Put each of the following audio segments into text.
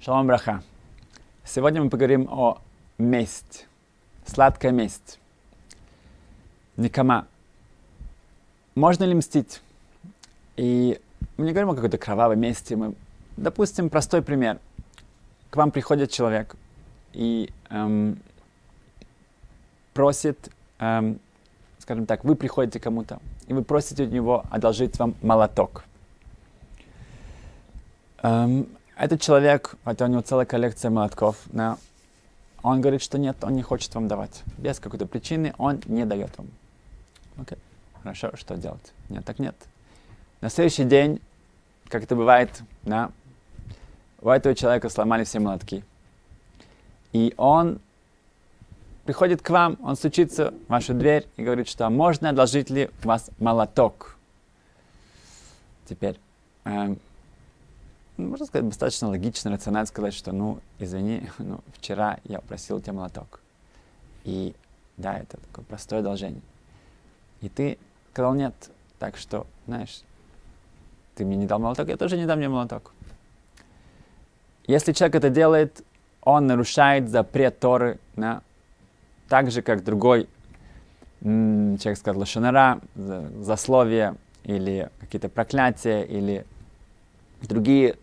Шалом браха. Сегодня мы поговорим о месть. Сладкая месть. Никома. Можно ли мстить? И мы не говорим о какой-то кровавой мести. Мы, допустим, простой пример. К вам приходит человек и эм, просит, эм, скажем так, вы приходите кому-то, и вы просите у него одолжить вам молоток. Эм, этот человек, это у него целая коллекция молотков, но он говорит, что нет, он не хочет вам давать. Без какой-то причины он не дает вам. Окей, хорошо, что делать? Нет, так нет. На следующий день, как это бывает, да, у этого человека сломали все молотки. И он приходит к вам, он стучится в вашу дверь и говорит, что можно одолжить ли у вас молоток. Теперь, ну, можно сказать, достаточно логично, рационально сказать, что, ну, извини, ну, вчера я просил тебя молоток. И да, это такое простое одолжение. И ты сказал нет. Так что, знаешь, ты мне не дал молоток, я тоже не дам мне молоток. Если человек это делает, он нарушает запрет Торы, да, так же, как другой человек сказал лошонара, засловие или какие-то проклятия, или другие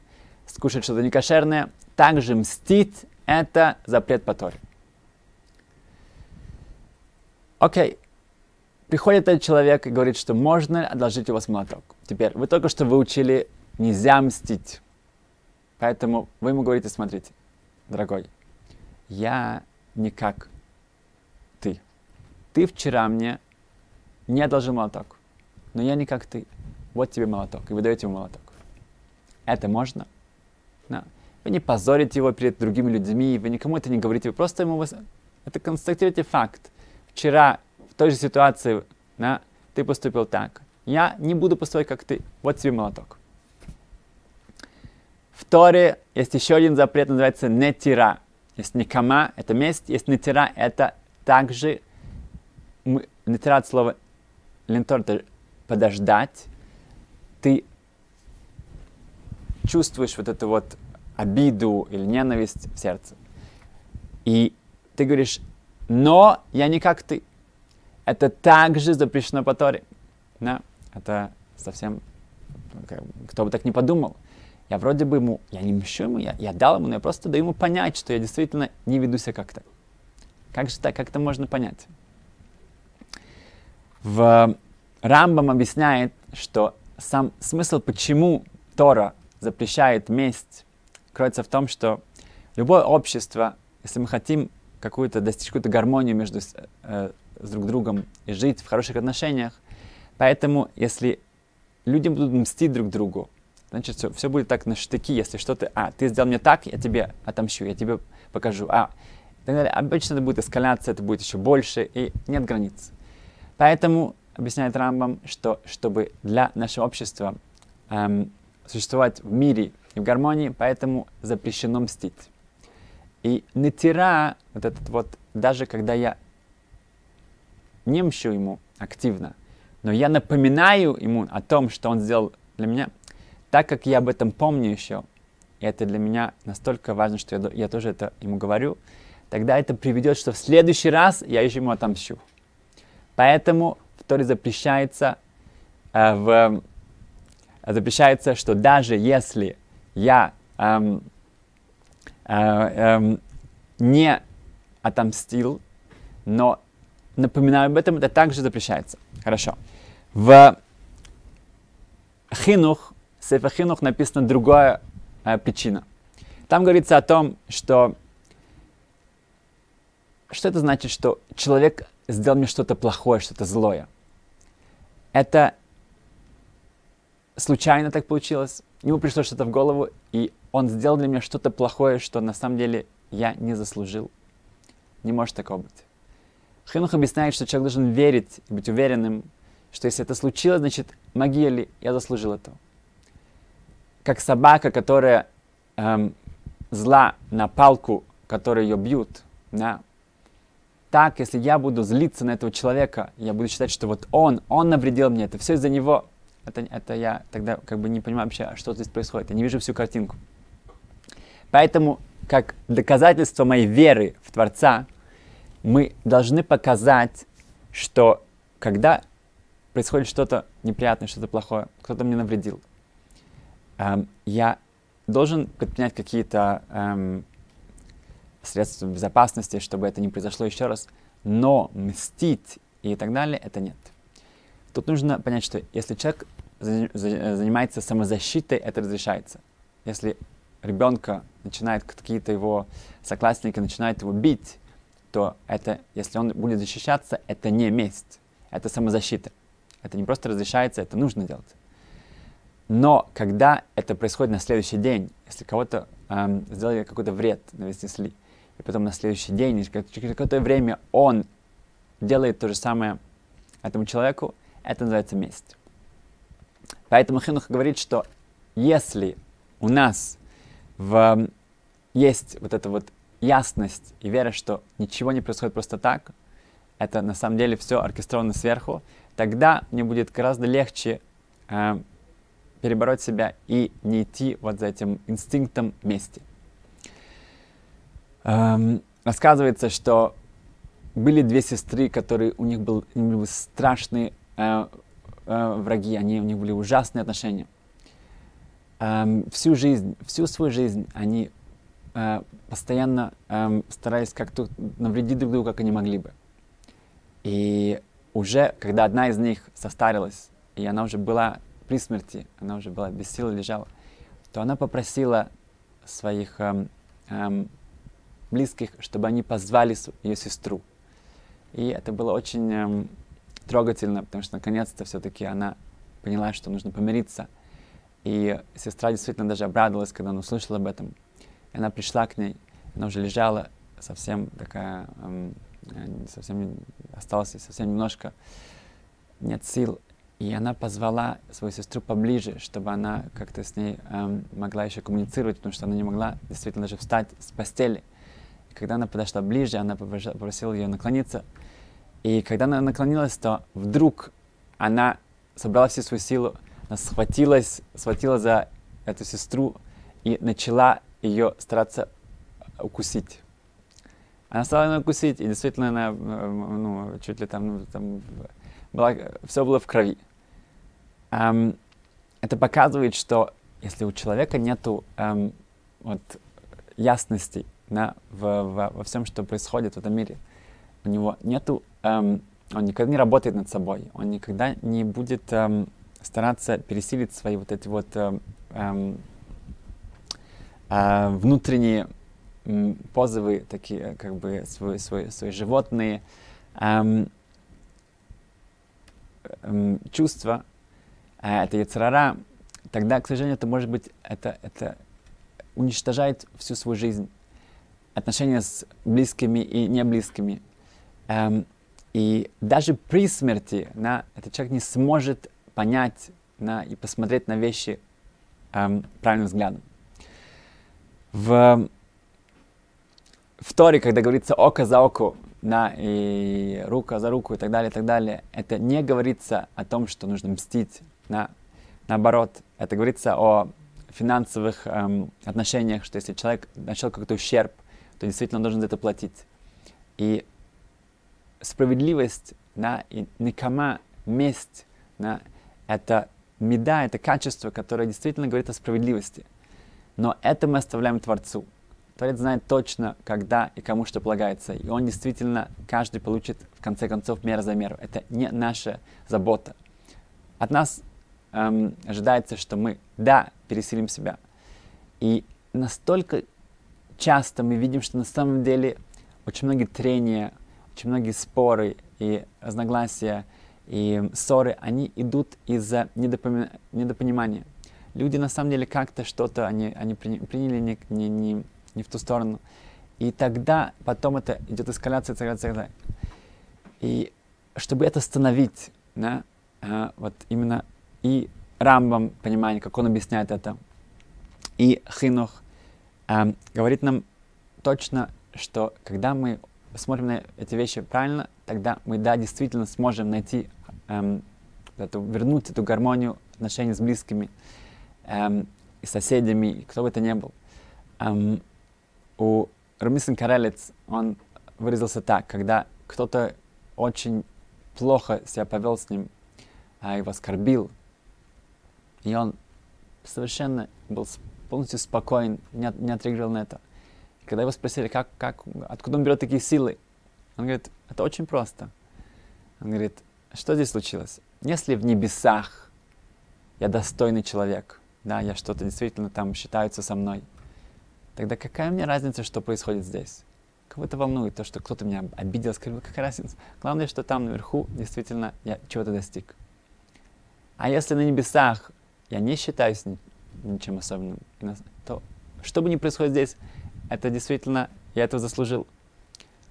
скушать что-то некошерное, также мстить – это запрет по Торе. Окей. Приходит этот человек и говорит, что можно одолжить у вас молоток. Теперь, вы только что выучили, нельзя мстить. Поэтому вы ему говорите, смотрите, дорогой, я не как ты. Ты вчера мне не одолжил молоток, но я не как ты. Вот тебе молоток, и вы даете ему молоток. Это можно? Вы не позорите его перед другими людьми, вы никому это не говорите, вы просто ему это констатируете факт. Вчера в той же ситуации да, ты поступил так. Я не буду поступать, как ты. Вот тебе молоток. В Торе есть еще один запрет, называется нетира. Есть никама, это месть, есть нетира, это также нетира от слова лентор, это подождать. Ты чувствуешь вот эту вот обиду или ненависть в сердце. И ты говоришь, но я не как ты. Это также запрещено по Торе. Да? Это совсем... Кто бы так не подумал. Я вроде бы ему, я не мщу ему, я, я дал ему, но я просто даю ему понять, что я действительно не веду себя как-то. Как же так, как это можно понять? В Рамбам объясняет, что сам смысл, почему Тора запрещает месть, кроется в том, что любое общество, если мы хотим какую-то достичь какую-то гармонию между э, с друг другом и жить в хороших отношениях, поэтому если люди будут мстить друг другу, значит все, все будет так на штыки, если что-то, а, ты сделал мне так, я тебе отомщу, я тебе покажу, а, так далее. Обычно это будет эскаляция, это будет еще больше, и нет границ. Поэтому объясняет Рамбам, что чтобы для нашего общества эм, существовать в мире в гармонии, поэтому запрещено мстить. И натира, вот этот вот, даже когда я не мщу ему активно, но я напоминаю ему о том, что он сделал для меня, так как я об этом помню еще, и это для меня настолько важно, что я, я тоже это ему говорю, тогда это приведет, что в следующий раз я еще ему отомщу. Поэтому в Торе запрещается э, в запрещается, что даже если я эм, э, эм, не отомстил, но напоминаю об этом, это также запрещается. Хорошо. В Хинух, в Сефа Хинух написана другая э, причина. Там говорится о том, что что это значит, что человек сделал мне что-то плохое, что-то злое. Это случайно так получилось. Ему пришло что-то в голову, и он сделал для меня что-то плохое, что на самом деле я не заслужил. Не может такого быть. Хинух объясняет, что человек должен верить и быть уверенным, что если это случилось, значит, могили, я заслужил этого. Как собака, которая эм, зла на палку, которой ее бьют, да, так, если я буду злиться на этого человека, я буду считать, что вот он, он навредил мне, это все из-за него, это, это я тогда как бы не понимаю вообще, что здесь происходит. Я не вижу всю картинку. Поэтому, как доказательство моей веры в Творца, мы должны показать, что когда происходит что-то неприятное, что-то плохое, кто-то мне навредил, эм, я должен предпринять какие-то эм, средства безопасности, чтобы это не произошло еще раз, но мстить и так далее, это нет. Тут нужно понять, что если человек занимается самозащитой, это разрешается. Если ребенка начинает какие-то его соклассники начинают его бить, то это, если он будет защищаться, это не месть, это самозащита. Это не просто разрешается, это нужно делать. Но когда это происходит на следующий день, если кого-то эм, сделали какой-то вред, навеснесли, и потом на следующий день, через какое-то время он делает то же самое этому человеку, это называется месть. Поэтому Хинух говорит, что если у нас в, есть вот эта вот ясность и вера, что ничего не происходит просто так, это на самом деле все оркестровано сверху, тогда мне будет гораздо легче э, перебороть себя и не идти вот за этим инстинктом мести. Эм, рассказывается, что были две сестры, которые у них был, у них были страшные э, э, враги, они, у них были ужасные отношения. Эм, всю жизнь, всю свою жизнь они э, постоянно э, старались как-то навредить друг другу, как они могли бы. И уже, когда одна из них состарилась, и она уже была при смерти, она уже была без силы лежала, то она попросила своих эм, эм, близких, чтобы они позвали ее сестру. И это было очень эм, трогательно, потому что наконец-то все-таки она поняла, что нужно помириться. И сестра действительно даже обрадовалась, когда она услышала об этом. И она пришла к ней, она уже лежала совсем такая, эм, совсем осталось совсем немножко, нет сил. И она позвала свою сестру поближе, чтобы она как-то с ней эм, могла еще коммуницировать, потому что она не могла действительно даже встать с постели. И когда она подошла ближе, она попросила ее наклониться. И когда она наклонилась, то вдруг она собрала всю свою силу, она схватилась, схватила за эту сестру и начала ее стараться укусить. Она стала ее укусить, и действительно она, ну, чуть ли там, ну, там была, все было в крови. Um, это показывает, что если у человека нету um, вот, ясности да, в, в, во всем, что происходит в этом мире, у него нету, um, он никогда не работает над собой, он никогда не будет um, стараться пересилить свои вот эти вот um, um, uh, внутренние позывы, такие как бы свои, свои, свои животные. Эм, эм, чувства, э, это яцерара, тогда, к сожалению, это может быть, это, это уничтожает всю свою жизнь, отношения с близкими и неблизкими. Эм, и даже при смерти на, этот человек не сможет понять на, и посмотреть на вещи эм, правильным взглядом. В в Торе, когда говорится око за око, да, и рука за руку и так далее, и так далее, это не говорится о том, что нужно мстить, да, наоборот, это говорится о финансовых эм, отношениях, что если человек начал какой-то ущерб, то действительно он должен за это платить. И справедливость, да, и никома, месть, да, это меда, это качество, которое действительно говорит о справедливости. Но это мы оставляем Творцу. Творец знает точно, когда и кому что полагается. И он действительно, каждый получит в конце концов мера за меру. Это не наша забота. От нас эм, ожидается, что мы, да, пересилим себя. И настолько часто мы видим, что на самом деле очень многие трения, очень многие споры и разногласия и ссоры, они идут из-за недопонимания. Люди на самом деле как-то что-то они, они приняли не, не, не, не в ту сторону. И тогда потом это идет эскаляция, эскаляция, эскаляция. И чтобы это остановить, да, а, вот именно и Рамбам, понимание, как он объясняет это, и Хинух а, говорит нам точно, что когда мы смотрим на эти вещи правильно, тогда мы, да, действительно сможем найти, эм, эту, вернуть эту гармонию отношений с близкими эм, и соседями, и кто бы это ни был. эм, у Румисен Карелец он выразился так, когда кто-то очень плохо себя повел с ним, а его оскорбил, и он совершенно был полностью спокоен, не, не отреагировал на это. Когда его спросили, как, как, откуда он берет такие силы, он говорит, это очень просто. Он говорит, что здесь случилось? Если в небесах я достойный человек, да, я что-то действительно там считаются со мной, тогда какая мне разница, что происходит здесь? Кого это волнует, то, что кто-то меня обидел, оскорбил, какая разница? Главное, что там наверху действительно я чего-то достиг. А если на небесах я не считаюсь ничем особенным, то что бы ни происходит здесь, это действительно, я этого заслужил.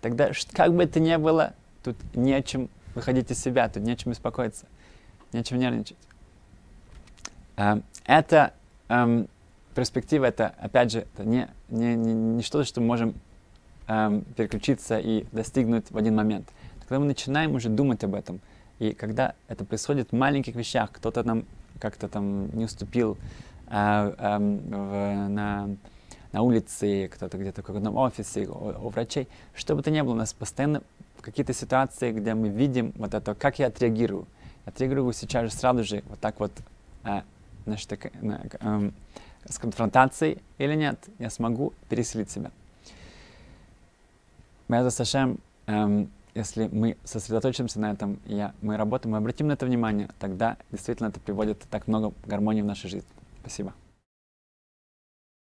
Тогда, как бы это ни было, тут не о чем выходить из себя, тут не о чем беспокоиться, не о чем нервничать. Эм, это эм, перспектива, это, опять же, это не, не, не, не что-то, что мы можем эм, переключиться и достигнуть в один момент. Когда мы начинаем уже думать об этом, и когда это происходит в маленьких вещах, кто-то нам как-то там не уступил э, э, в, на, на улице, кто-то где-то в каком-то офисе, у, у врачей, что бы то ни было, у нас постоянно какие-то ситуации, где мы видим вот это, как я отреагирую. Отреагирую сейчас же сразу же вот так вот э, значит, так, э, э, с конфронтацией или нет, я смогу переселить себя. Мы Сашем, эм, если мы сосредоточимся на этом, я, мы работаем, мы обратим на это внимание, тогда действительно это приводит так много гармонии в нашу жизнь. Спасибо.